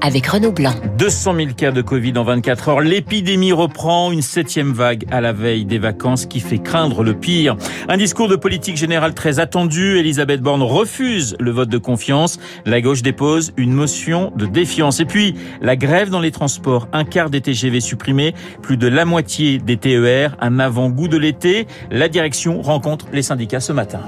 avec Renaud Blanc. 200 000 cas de Covid en 24 heures. L'épidémie reprend une septième vague à la veille des vacances qui fait craindre le pire. Un discours de politique générale très attendu. Elisabeth Borne refuse le vote de confiance. La gauche dépose une motion de défiance. Et puis, la grève dans les transports. Un quart des TGV supprimés. Plus de la moitié des TER. Un avant-goût de l'été. La direction rencontre les syndicats ce matin.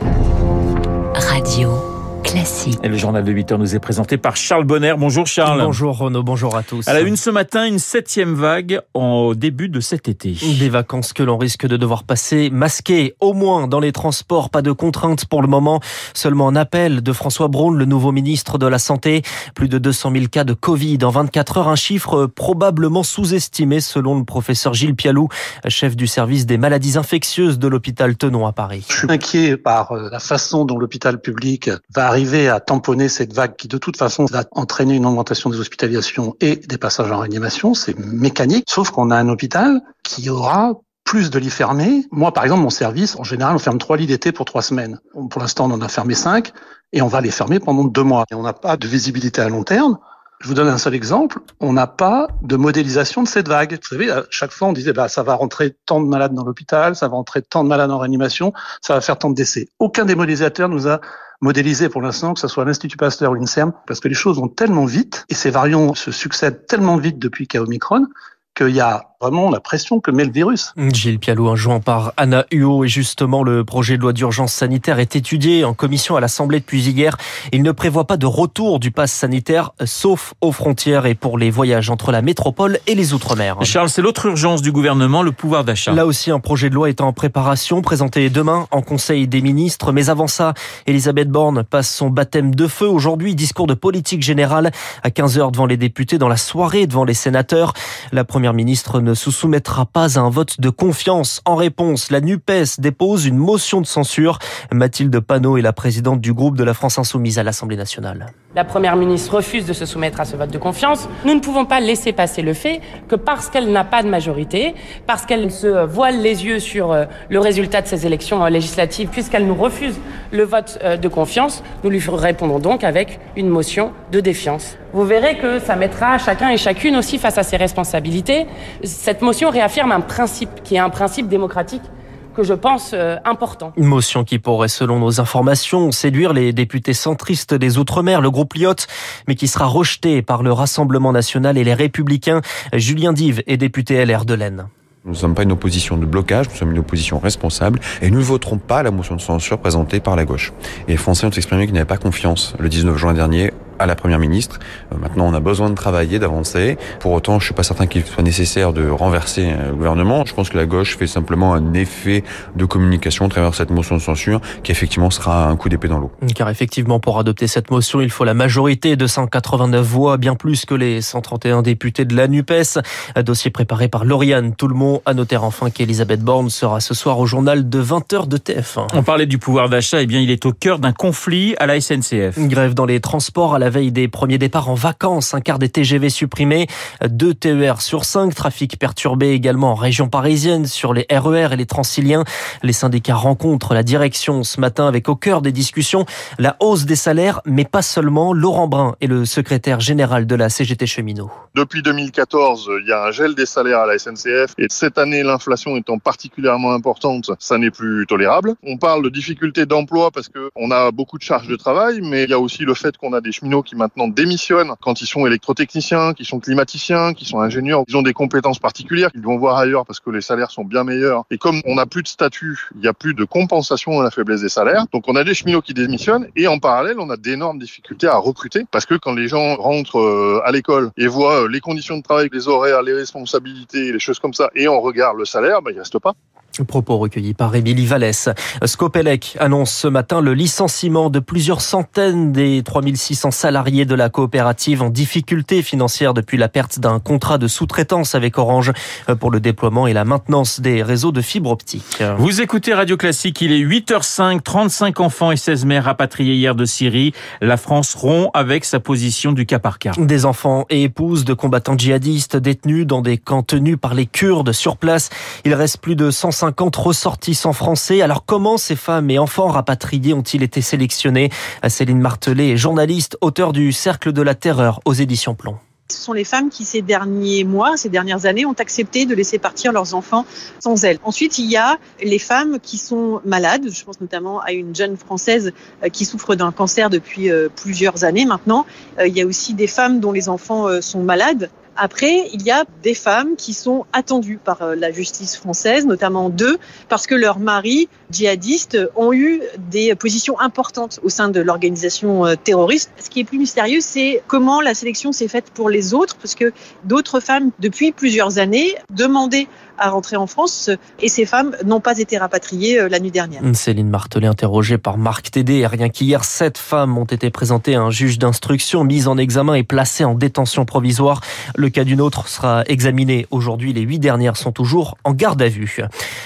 Radio. Classique. Et le journal de 8 heures nous est présenté par Charles Bonner. Bonjour Charles. Bonjour Renaud, bonjour à tous. À la une ce matin, une septième vague au début de cet été. Des vacances que l'on risque de devoir passer masquées, au moins dans les transports, pas de contraintes pour le moment. Seulement un appel de François Braun, le nouveau ministre de la Santé. Plus de 200 000 cas de Covid en 24 heures, un chiffre probablement sous-estimé selon le professeur Gilles Pialou, chef du service des maladies infectieuses de l'hôpital Tenon à Paris. Je suis inquiet par euh, la façon dont l'hôpital public va arriver à tamponner cette vague qui de toute façon va entraîner une augmentation des hospitalisations et des passages en réanimation, c'est mécanique, sauf qu'on a un hôpital qui aura plus de lits fermés. Moi, par exemple, mon service, en général, on ferme trois lits d'été pour trois semaines. Pour l'instant, on en a fermé cinq et on va les fermer pendant deux mois. Et on n'a pas de visibilité à long terme. Je vous donne un seul exemple. On n'a pas de modélisation de cette vague. Vous savez, à chaque fois, on disait, bah, ça va rentrer tant de malades dans l'hôpital, ça va rentrer tant de malades en réanimation, ça va faire tant de décès. Aucun des modélisateurs nous a modélisé pour l'instant, que ce soit l'Institut Pasteur ou l'INSERM, parce que les choses vont tellement vite et ces variants se succèdent tellement vite depuis a Omicron qu'il y a vraiment la pression que met le virus. Gilles Pialou, un joint par Anna Huot, et justement le projet de loi d'urgence sanitaire est étudié en commission à l'Assemblée depuis hier. Il ne prévoit pas de retour du pass sanitaire, sauf aux frontières et pour les voyages entre la métropole et les Outre-mer. Charles, c'est l'autre urgence du gouvernement, le pouvoir d'achat. Là aussi, un projet de loi est en préparation, présenté demain en Conseil des ministres. Mais avant ça, Elisabeth Borne passe son baptême de feu aujourd'hui, discours de politique générale à 15h devant les députés, dans la soirée devant les sénateurs. La première ministre ne se soumettra pas à un vote de confiance. En réponse, la NUPES dépose une motion de censure. Mathilde Panot est la présidente du groupe de la France Insoumise à l'Assemblée nationale. La première ministre refuse de se soumettre à ce vote de confiance. Nous ne pouvons pas laisser passer le fait que parce qu'elle n'a pas de majorité, parce qu'elle se voile les yeux sur euh, le résultat de ces élections euh, législatives, puisqu'elle nous refuse le vote euh, de confiance, nous lui répondons donc avec une motion de défiance. Vous verrez que ça mettra chacun et chacune aussi face à ses responsabilités. Cette motion réaffirme un principe qui est un principe démocratique que je pense euh, important. Une motion qui pourrait, selon nos informations, séduire les députés centristes des Outre-mer, le groupe Lyotte, mais qui sera rejetée par le Rassemblement national et les Républicains. Julien Dive est député LR de l'Aisne. Nous ne sommes pas une opposition de blocage, nous sommes une opposition responsable et nous ne voterons pas la motion de censure présentée par la gauche. Et les Français ont exprimé qu'ils n'avaient pas confiance le 19 juin dernier à la Première ministre. Euh, maintenant, on a besoin de travailler, d'avancer. Pour autant, je suis pas certain qu'il soit nécessaire de renverser euh, le gouvernement. Je pense que la gauche fait simplement un effet de communication à travers cette motion de censure qui effectivement sera un coup d'épée dans l'eau. Car effectivement, pour adopter cette motion, il faut la majorité de 189 voix, bien plus que les 131 députés de la NUPES. Un dossier préparé par Lauriane Toulmont. À noter enfin qu'Elisabeth Borne sera ce soir au journal de 20h de TF1. On parlait du pouvoir d'achat, et eh bien il est au cœur d'un conflit à la SNCF. Une grève dans les transports à la veille des premiers départs en vacances. Un quart des TGV supprimés, deux TER sur cinq, trafic perturbé également en région parisienne sur les RER et les Transiliens. Les syndicats rencontrent la direction ce matin avec au cœur des discussions la hausse des salaires, mais pas seulement. Laurent Brun est le secrétaire général de la CGT Cheminot. Depuis 2014, il y a un gel des salaires à la SNCF et cette année, l'inflation étant particulièrement importante, ça n'est plus tolérable. On parle de difficultés d'emploi parce que on a beaucoup de charges de travail, mais il y a aussi le fait qu'on a des cheminots qui maintenant démissionnent quand ils sont électrotechniciens, qui sont climaticiens, qui sont ingénieurs. Ils ont des compétences particulières qu'ils vont voir ailleurs parce que les salaires sont bien meilleurs. Et comme on n'a plus de statut, il n'y a plus de compensation à la faiblesse des salaires. Donc on a des cheminots qui démissionnent et en parallèle, on a d'énormes difficultés à recruter parce que quand les gens rentrent euh, à l'école et voient euh, les conditions de travail, les horaires, les responsabilités, les choses comme ça, et on regarde le salaire, bah, il reste pas. Propos recueillis par Émilie Vallès. Scopelec annonce ce matin le licenciement de plusieurs centaines des 3600 salariés de la coopérative en difficulté financière depuis la perte d'un contrat de sous-traitance avec Orange pour le déploiement et la maintenance des réseaux de fibre optique. Vous écoutez Radio Classique, il est 8h05, 35 enfants et 16 mères rapatriés hier de Syrie. La France rompt avec sa position du cas par cas. Des enfants et épouses de combattants djihadistes détenus dans des camps tenus par les Kurdes sur place. Il reste plus de 150 50 ressortissants français. Alors comment ces femmes et enfants rapatriés ont-ils été sélectionnés? Céline Martelet journaliste, auteur du Cercle de la Terreur aux éditions Plomb. Ce sont les femmes qui, ces derniers mois, ces dernières années, ont accepté de laisser partir leurs enfants sans elles. Ensuite, il y a les femmes qui sont malades. Je pense notamment à une jeune Française euh, qui souffre d'un cancer depuis euh, plusieurs années maintenant. Euh, il y a aussi des femmes dont les enfants sont malades après, il y a des femmes qui sont attendues par euh, la justice française, notamment deux, parce que leurs maris djihadistes ont eu des positions importantes au sein de l'organisation euh, terroriste. Ce qui est plus mystérieux, c'est comment la sélection s'est faite pour les autres, parce que d'autres femmes, depuis plusieurs années, demandaient à rentrer en France et ces femmes n'ont pas été rapatriées euh, la nuit dernière. Céline Martelet interrogée par Marc Tédé. Rien qu'hier, sept femmes ont été présentées à un juge d'instruction, mises en examen et placées en détention provisoire. Le cas d'une autre sera examiné aujourd'hui. Les huit dernières sont toujours en garde à vue.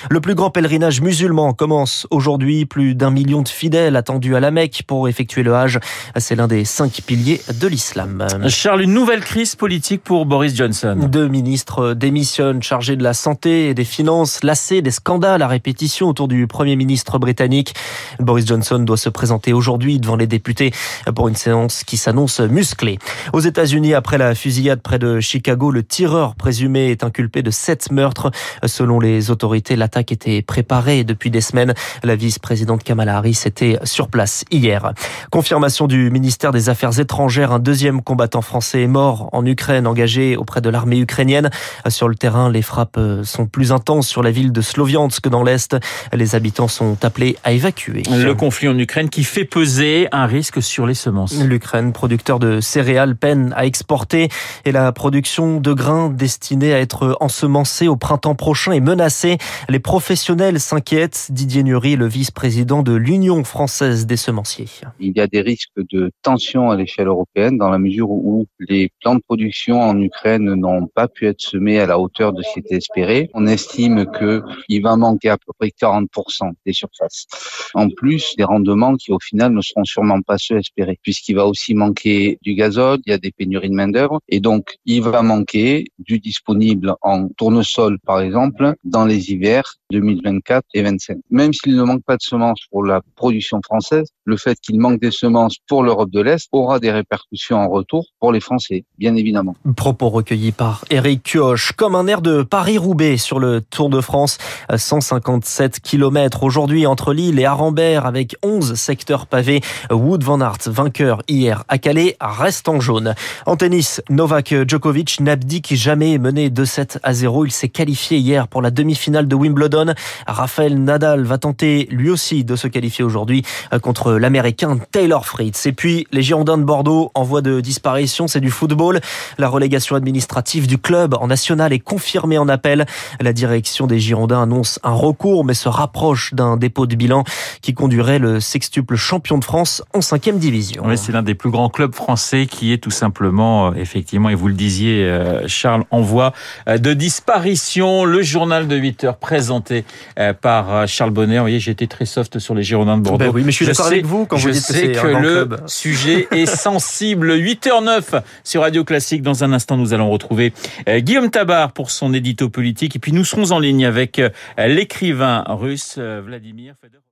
Le plus grand pèlerinage musulman commence aujourd'hui. Plus d'un million de fidèles attendus à la Mecque pour effectuer le Hajj. C'est l'un des cinq piliers de l'islam. Charles, une nouvelle crise politique pour Boris Johnson. Deux ministres démissionnent chargés de la santé et des finances, lassé des scandales à répétition autour du Premier ministre britannique. Boris Johnson doit se présenter aujourd'hui devant les députés pour une séance qui s'annonce musclée. Aux États-Unis, après la fusillade près de Chicago, le tireur présumé est inculpé de sept meurtres. Selon les autorités, l'attaque était préparée depuis des semaines. La vice-présidente Kamala Harris était sur place hier. Confirmation du ministère des Affaires étrangères, un deuxième combattant français est mort en Ukraine, engagé auprès de l'armée ukrainienne. Sur le terrain, les frappes sont plus intenses sur la ville de Sloviansk dans l'Est. Les habitants sont appelés à évacuer. Le conflit en Ukraine qui fait peser un risque sur les semences. L'Ukraine, producteur de céréales, peine à exporter et la production de grains destinés à être ensemencés au printemps prochain est menacée. Les professionnels s'inquiètent. Didier Nury, le vice-président de l'Union française des semenciers. Il y a des risques de tension à l'échelle européenne dans la mesure où les plans de production en Ukraine n'ont pas pu être semés à la hauteur de ce qui était espéré on estime qu'il va manquer à peu près 40% des surfaces. En plus, des rendements qui au final ne seront sûrement pas ceux espérés, puisqu'il va aussi manquer du gazole, il y a des pénuries de main d'œuvre, et donc il va manquer du disponible en tournesol, par exemple, dans les hivers 2024 et 2025. Même s'il ne manque pas de semences pour la production française, le fait qu'il manque des semences pour l'Europe de l'Est aura des répercussions en retour pour les Français, bien évidemment. Propos recueillis par Eric Kioch, comme un air de Paris-Roubaix sur le Tour de France. 157 km aujourd'hui entre Lille et Arambert avec 11 secteurs pavés. Wood van Aert, vainqueur hier à Calais, reste en jaune. En tennis, Novak Djokovic n'abdique jamais mené 2-7 à 0. Il s'est qualifié hier pour la demi-finale de Wimbledon. Raphaël Nadal va tenter lui aussi de se qualifier aujourd'hui contre l'américain Taylor Fritz. Et puis, les Girondins de Bordeaux en voie de disparition, c'est du football. La relégation administrative du club en national est confirmée en appel. La direction des Girondins annonce un recours, mais se rapproche d'un dépôt de bilan qui conduirait le sextuple champion de France en cinquième division. C'est l'un des plus grands clubs français qui est tout simplement, euh, effectivement, et vous le disiez, euh, Charles, en voie euh, de disparition. Le journal de 8 heures présenté par Charles Bonnet. Vous voyez, j'ai été très soft sur les Girondins de Bordeaux. Ben oui, mais je suis d'accord avec vous quand je vous dites sais que, que, le club. sujet est sensible. 8h09 sur Radio Classique. Dans un instant, nous allons retrouver Guillaume Tabar pour son édito politique. Et puis, nous serons en ligne avec l'écrivain russe Vladimir Fedorov.